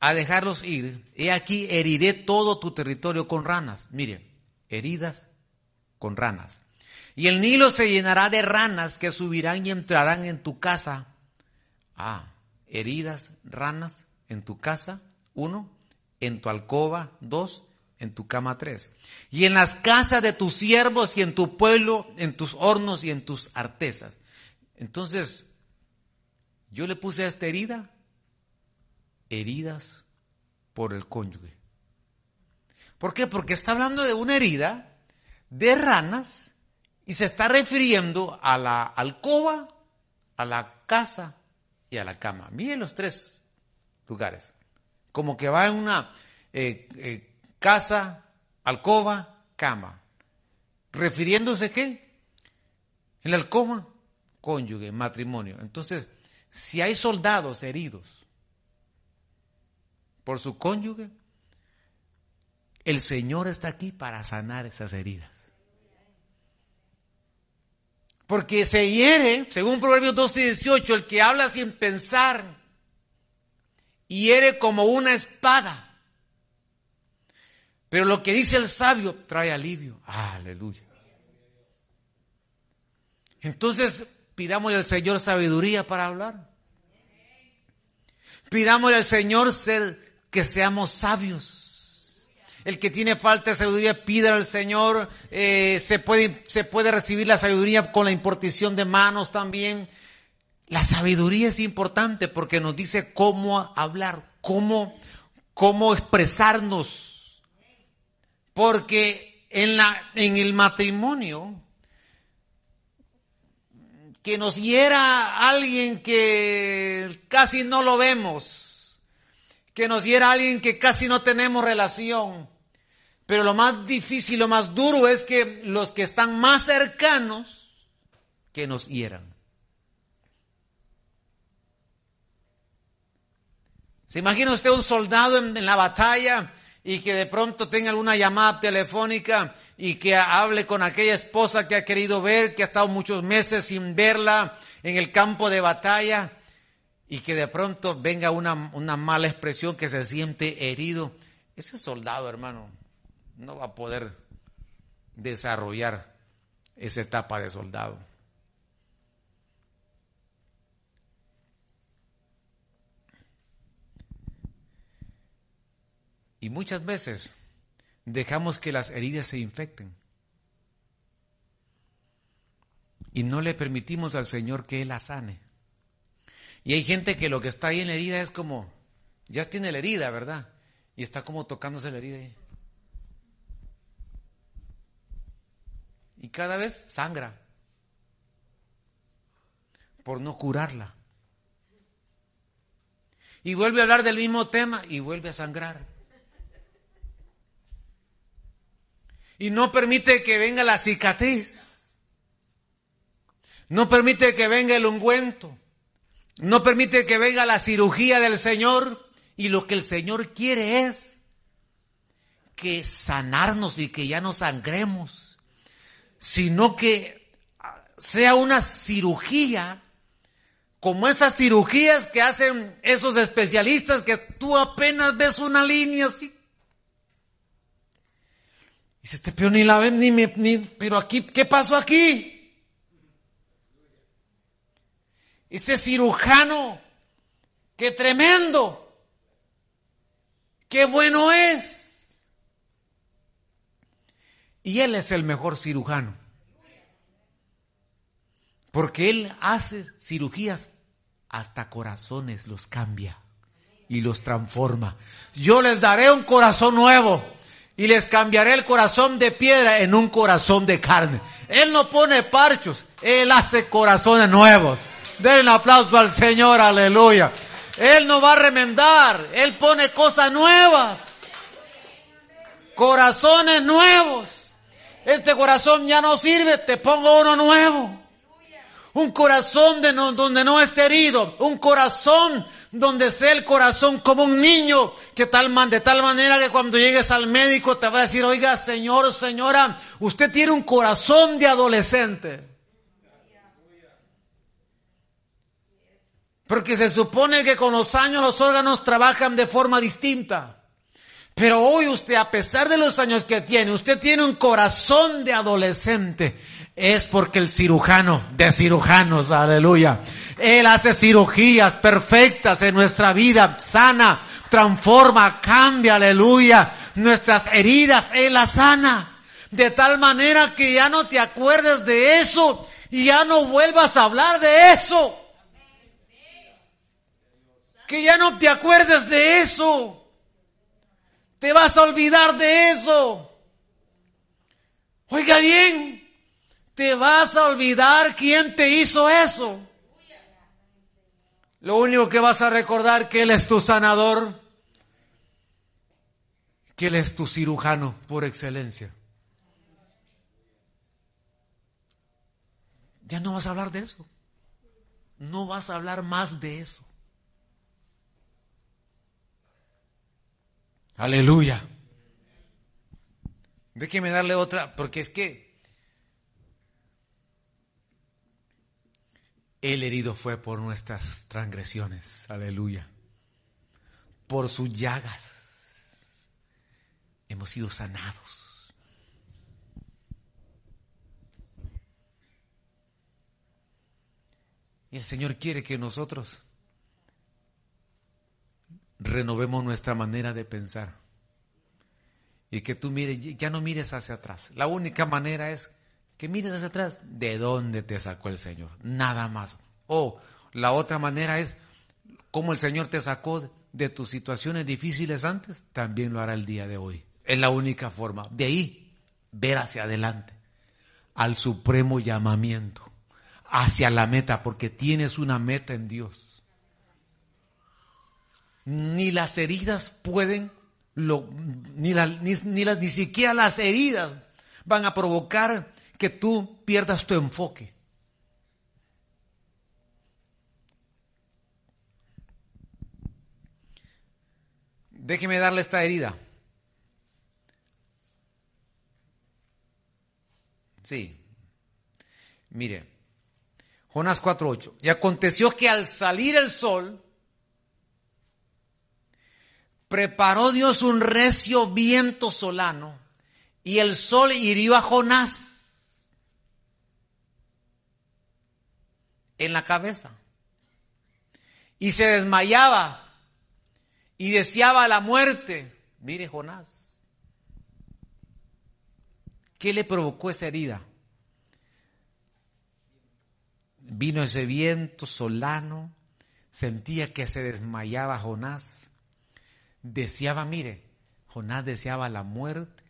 Speaker 2: a dejarlos ir, he aquí heriré todo tu territorio con ranas. Mire, heridas con ranas. Y el Nilo se llenará de ranas que subirán y entrarán en tu casa. Ah, heridas, ranas en tu casa, uno, en tu alcoba, dos, en tu cama, tres. Y en las casas de tus siervos y en tu pueblo, en tus hornos y en tus artesas. Entonces, yo le puse a esta herida heridas por el cónyuge. ¿Por qué? Porque está hablando de una herida de ranas y se está refiriendo a la alcoba, a la casa y a la cama. Miren los tres lugares. Como que va en una eh, eh, casa, alcoba, cama. ¿Refiriéndose qué? En la alcoba, cónyuge, matrimonio. Entonces, si hay soldados heridos, por su cónyuge, el Señor está aquí para sanar esas heridas. Porque se hiere, según Proverbios 12 y 18, el que habla sin pensar, hiere como una espada. Pero lo que dice el sabio trae alivio. Aleluya. Entonces, pidamos al Señor sabiduría para hablar. Pidamos al Señor ser que seamos sabios. El que tiene falta de sabiduría, pida al Señor. Eh, se, puede, se puede recibir la sabiduría con la importación de manos también. La sabiduría es importante porque nos dice cómo hablar, cómo, cómo expresarnos. Porque en, la, en el matrimonio, que nos hiera alguien que casi no lo vemos, que nos diera alguien que casi no tenemos relación. Pero lo más difícil, lo más duro es que los que están más cercanos, que nos hieran. ¿Se imagina usted un soldado en, la batalla y que de pronto tenga alguna llamada telefónica y que hable con aquella esposa que ha querido ver, que ha estado muchos meses sin verla en el campo de batalla? y que de pronto venga una, mala expresión que se siente herido, ese soldado, hermano, no va a poder desarrollar esa etapa de soldado. Y muchas veces dejamos que las heridas se infecten. Y no le permitimos al Señor que Él la sane. Y hay gente que lo que está ahí en la herida es como, ya tiene la herida, ¿verdad? Y está como tocándose la herida ahí. Y cada vez sangra por no curarla. Y vuelve a hablar del mismo tema y vuelve a sangrar. Y no permite que venga la cicatriz. No permite que venga el ungüento. No permite que venga la cirugía del Señor y lo que el Señor quiere es que sanarnos y que ya no sangremos, sino que sea una cirugía como esas cirugías que hacen esos especialistas que tú apenas ves una línea así. Y se te pero ni la ven, ni, me, ni, pero aquí, ¿qué pasó aquí? ese cirujano, qué tremendo, qué bueno es. Y él es el mejor cirujano. Porque él hace cirugías hasta corazones los cambia y los transforma. Yo les daré un corazón nuevo y les cambiaré el corazón de piedra en un corazón de carne. Él no pone parchos, él hace corazones nuevos. Den un aplauso al Señor, aleluya. Él no va a remendar, Él pone cosas nuevas. Corazones nuevos. Este corazón ya no sirve, te pongo uno nuevo. Un corazón de donde no esté herido. Un corazón donde sea el corazón como un niño. Que tal, de tal manera que cuando llegues al médico te va a decir, oiga, señor, señora, usted tiene un corazón de adolescente. Porque se supone que con los años los órganos trabajan de forma distinta. Pero hoy usted, a pesar de los años que tiene, usted tiene un corazón de adolescente. Es porque el cirujano de cirujanos, aleluya. Él hace cirugías perfectas en nuestra vida, sana, transforma, cambia, aleluya. Nuestras heridas, Él las sana. De tal manera que ya no te acuerdes de eso y ya no vuelvas a hablar de eso. Que ya no te acuerdes de eso. Te vas a olvidar de eso. Oiga bien, te vas a olvidar quién te hizo eso. Lo único que vas a recordar que Él es tu sanador, que Él es tu cirujano por excelencia. Ya no vas a hablar de eso. No vas a hablar más de eso. Aleluya. Déjeme darle otra, porque es que el herido fue por nuestras transgresiones. Aleluya. Por sus llagas hemos sido sanados. Y el Señor quiere que nosotros renovemos nuestra manera de pensar. Y que tú mires, ya no mires hacia atrás. La única manera es que mires hacia atrás de dónde te sacó el Señor. Nada más. O la otra manera es cómo el Señor te sacó de tus situaciones difíciles antes, también lo hará el día de hoy. Es la única forma. De ahí, ver hacia adelante, al supremo llamamiento, hacia la meta, porque tienes una meta en Dios ni las heridas pueden, lo, ni, ni, las, ni siquiera las heridas van a provocar que tú pierdas tu enfoque. Déjeme darle esta herida. Sí. Mire, Jonás 4.8. Y aconteció que al salir el sol, preparó Dios un recio viento solano y el sol hirió a Jonás en la cabeza y se desmayaba y deseaba la muerte. Mire Jonás, ¿qué le provocó esa herida? Vino ese viento solano, sentía que se desmayaba Jonás deseaba, mire, Jonás deseaba la muerte,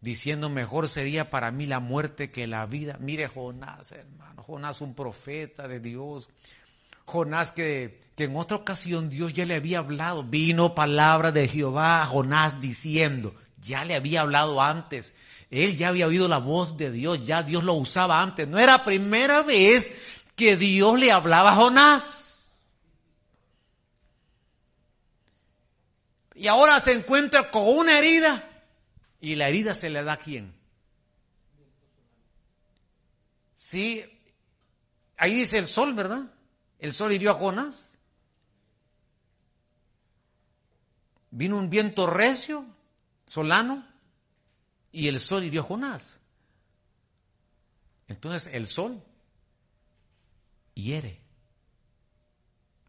Speaker 2: diciendo mejor sería para mí la muerte que la vida. Mire Jonás, hermano, Jonás un profeta de Dios. Jonás que, que en otra ocasión Dios ya le había hablado, vino palabra de Jehová a Jonás diciendo, ya le había hablado antes, él ya había oído la voz de Dios, ya Dios lo usaba antes, no era primera vez que Dios le hablaba a Jonás. Y ahora se encuentra con una herida y la herida se le da a quién. Sí, ahí dice el sol, ¿verdad? El sol hirió a Jonás. Vino un viento recio, solano, y el sol hirió a Jonás. Entonces el sol hiere.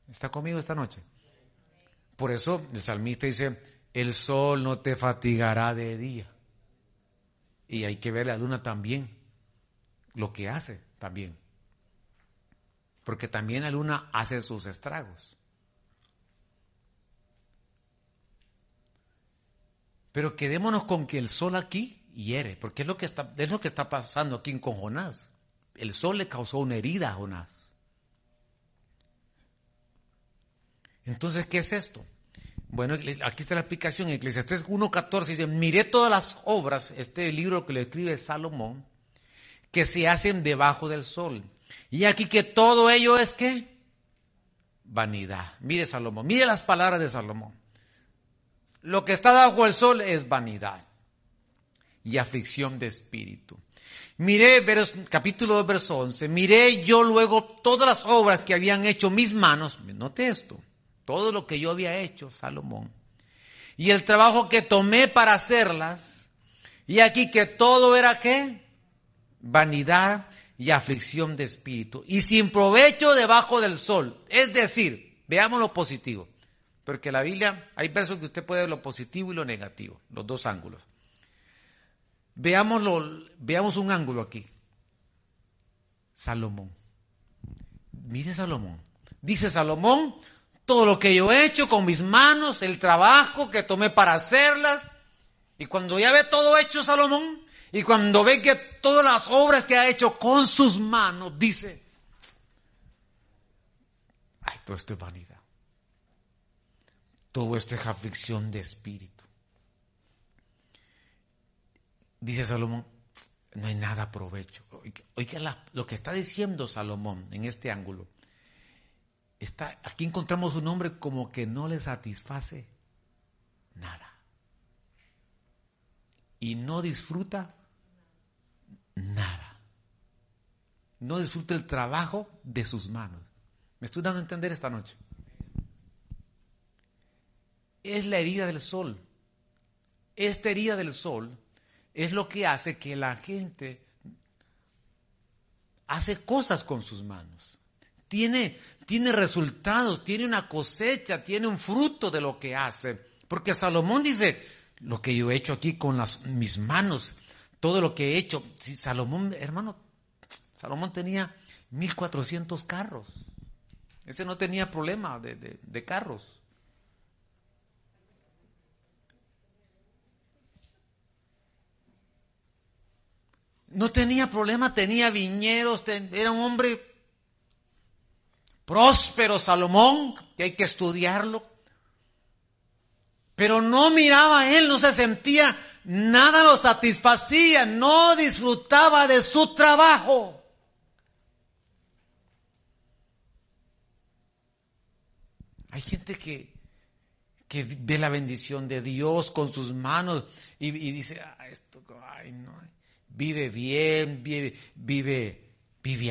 Speaker 2: ¿Está conmigo esta noche? Por eso el salmista dice, el sol no te fatigará de día. Y hay que ver la luna también, lo que hace también. Porque también la luna hace sus estragos. Pero quedémonos con que el sol aquí hiere, porque es lo que está, es lo que está pasando aquí con Jonás. El sol le causó una herida a Jonás. Entonces, ¿qué es esto? Bueno, aquí está la explicación. En Eclesiastés 1.14 dice, miré todas las obras, este libro que le escribe Salomón, que se hacen debajo del sol. Y aquí que todo ello es que vanidad. Mire Salomón, mire las palabras de Salomón. Lo que está debajo del sol es vanidad y aflicción de espíritu. Miré, capítulo 2, verso 11, miré yo luego todas las obras que habían hecho mis manos, note esto, todo lo que yo había hecho, Salomón, y el trabajo que tomé para hacerlas, y aquí que todo era qué? Vanidad y aflicción de espíritu, y sin provecho debajo del sol. Es decir, veamos lo positivo, porque la Biblia, hay versos que usted puede ver lo positivo y lo negativo, los dos ángulos. Veámoslo, veamos un ángulo aquí. Salomón. Mire Salomón. Dice Salomón, todo lo que yo he hecho con mis manos, el trabajo que tomé para hacerlas. Y cuando ya ve todo hecho Salomón, y cuando ve que todas las obras que ha hecho con sus manos, dice, ay, todo esto es vanidad. Todo esto es aflicción de espíritu. Dice Salomón, no hay nada provecho. Oiga, lo que está diciendo Salomón en este ángulo, está, aquí encontramos un hombre como que no le satisface nada. Y no disfruta nada. No disfruta el trabajo de sus manos. ¿Me estoy dando a entender esta noche? Es la herida del sol. Esta herida del sol es lo que hace que la gente hace cosas con sus manos. Tiene, tiene resultados, tiene una cosecha, tiene un fruto de lo que hace. Porque Salomón dice, lo que yo he hecho aquí con mis manos, todo lo que he hecho. Salomón, hermano, Salomón tenía 1400 carros. Ese no tenía problema de carros. No tenía problema, tenía viñeros, era un hombre próspero, Salomón, que hay que estudiarlo. Pero no miraba a él, no se sentía, nada lo satisfacía, no disfrutaba de su trabajo. Hay gente que, que ve la bendición de Dios con sus manos y, dice, ah, esto, ay, no, vive bien, vive, vive,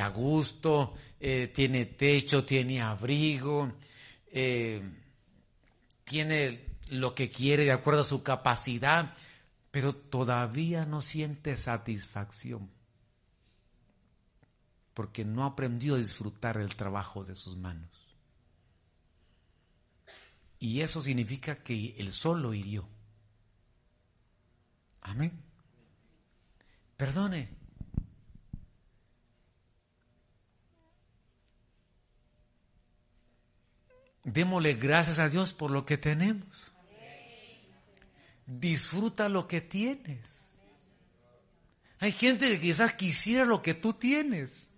Speaker 2: a gusto, eh, tiene techo, tiene abrigo, eh, tiene lo que quiere de acuerdo a su capacidad, pero todavía no siente satisfacción porque no aprendió a disfrutar el trabajo de sus manos. Y eso significa que el sol lo hirió. Amén. Perdone. Démosle gracias a Dios por lo que tenemos. Disfruta lo que tienes. Hay gente que quizás quisiera lo que tú tienes.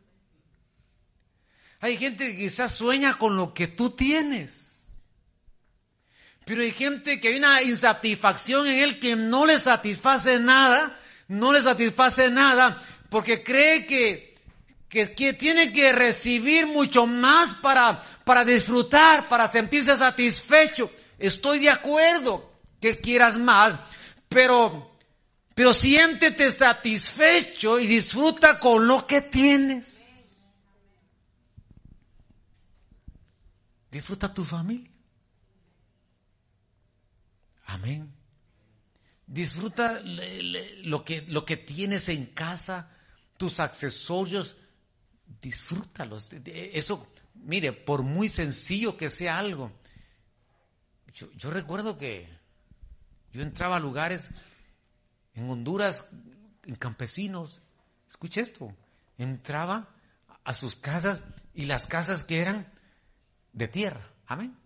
Speaker 2: Hay gente que quizás sueña con lo que tú tienes. Pero hay gente que hay una insatisfacción en él que no le satisface nada no le satisface nada porque cree que, que, tiene que recibir mucho más para, para disfrutar, para sentirse satisfecho. Estoy de acuerdo que quieras más, pero, pero siéntete satisfecho y disfruta con lo que tienes. Disfruta tu familia. Amén. Disfruta lo que, lo que tienes en casa, tus accesorios, disfrútalos. Eso, mire, por muy sencillo que sea algo. Yo, recuerdo que yo entraba a lugares en Honduras, en campesinos, escuche esto, entraba a sus casas y las casas que eran de tierra, amén.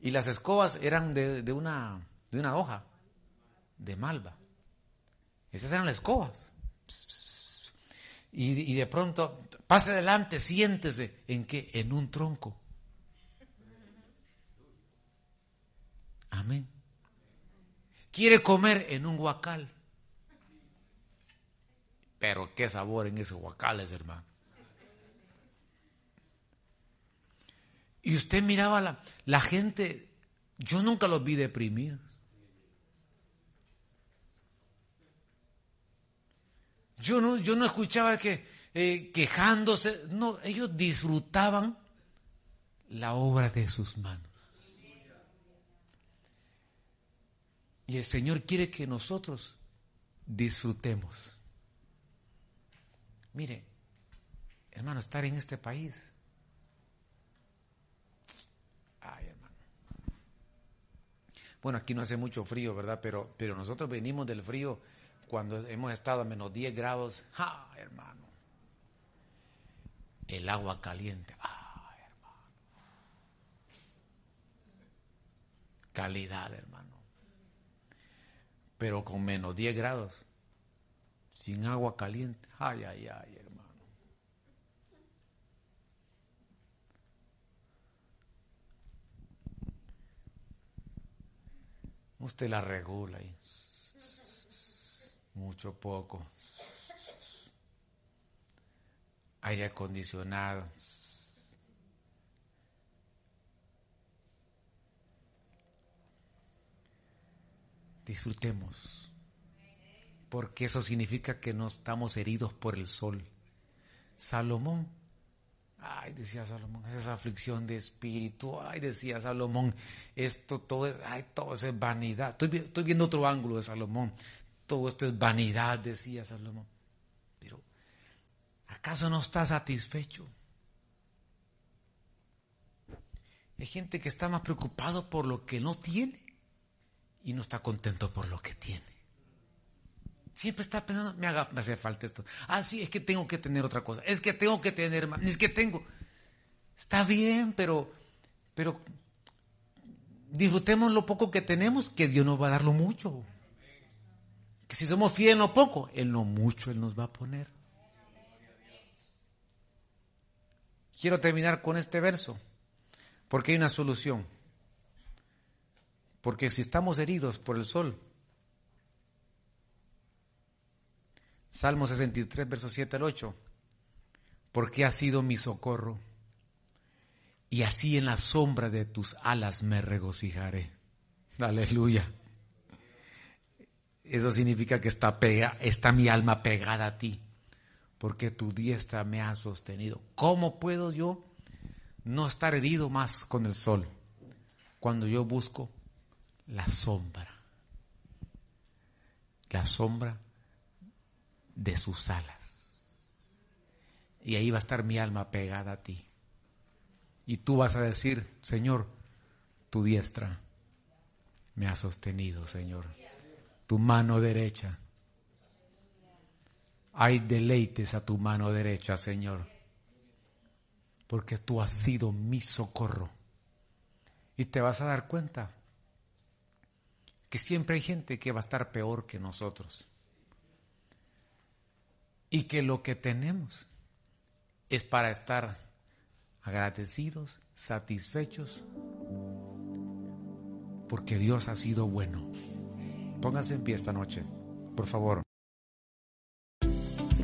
Speaker 2: Y las escobas eran de, una, de una hoja de malva. Esas eran las escobas. Y, de pronto, pase adelante, siéntese en qué? En un tronco. Amén. Quiere comer en un guacal. Pero qué sabor en esos guacales, hermano. Y usted miraba la, la gente, yo nunca los vi deprimidos. Yo no, yo no escuchaba que eh, quejándose, no, ellos disfrutaban la obra de sus manos. Y el Señor quiere que nosotros disfrutemos. Mire, hermano, estar en este país. Ay, hermano. Bueno, aquí no hace mucho frío, ¿verdad? Pero, pero nosotros venimos del frío cuando hemos estado a menos 10 grados. ¡Ah, hermano! El agua caliente. ¡Ah, hermano! Calidad, hermano. Pero con menos 10 grados sin agua caliente. Ay, ay, ay, hermano. Usted la regula y mucho poco. Aire acondicionado. Disfrutemos porque eso significa que no estamos heridos por el sol. Salomón, ay, decía Salomón, esa aflicción de espíritu, ay, decía Salomón, esto todo es, ay, todo es vanidad. Estoy viendo otro ángulo de Salomón, todo esto es vanidad, decía Salomón. ¿Acaso no está satisfecho? Hay gente que está más preocupado por lo que no tiene y no está contento por lo que tiene. Siempre está pensando, me, haga, hace falta esto. Ah, sí, es que tengo que tener otra cosa. Es que tengo que tener más. Es que tengo. Está bien, pero, pero disfrutemos lo poco que tenemos, que Dios nos va a dar lo mucho. Que si somos fieles en lo poco, en lo mucho Él nos va a poner. Quiero terminar con este verso, porque hay una solución. Porque si estamos heridos por el sol, Salmo 63, verso 7 al 8. Porque has sido mi socorro, y así en la sombra de tus alas me regocijaré. Aleluya. Eso significa que está, pega, está mi alma pegada a ti, porque tu diestra me ha sostenido. ¿Cómo puedo yo no estar herido más con el sol cuando yo busco la sombra? La sombra de sus alas. Y ahí va a estar mi alma pegada a ti. Y tú vas a decir, Señor, tu diestra me ha sostenido, Señor. Tu mano derecha. Hay deleites a tu mano derecha, Señor. Porque tú has sido mi socorro. Y te vas a dar cuenta que siempre hay gente que va a estar peor que nosotros y que lo que tenemos es para estar agradecidos, satisfechos, porque Dios ha sido bueno. Pónganse en pie esta noche, por favor.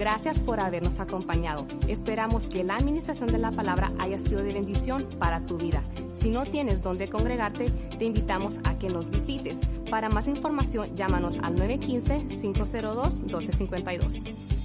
Speaker 1: Gracias por habernos acompañado. Esperamos que la administración de la palabra haya sido de bendición para tu vida. Si no tienes dónde congregarte, te invitamos a que nos visites. Para más información, llámanos al 915-502-1252.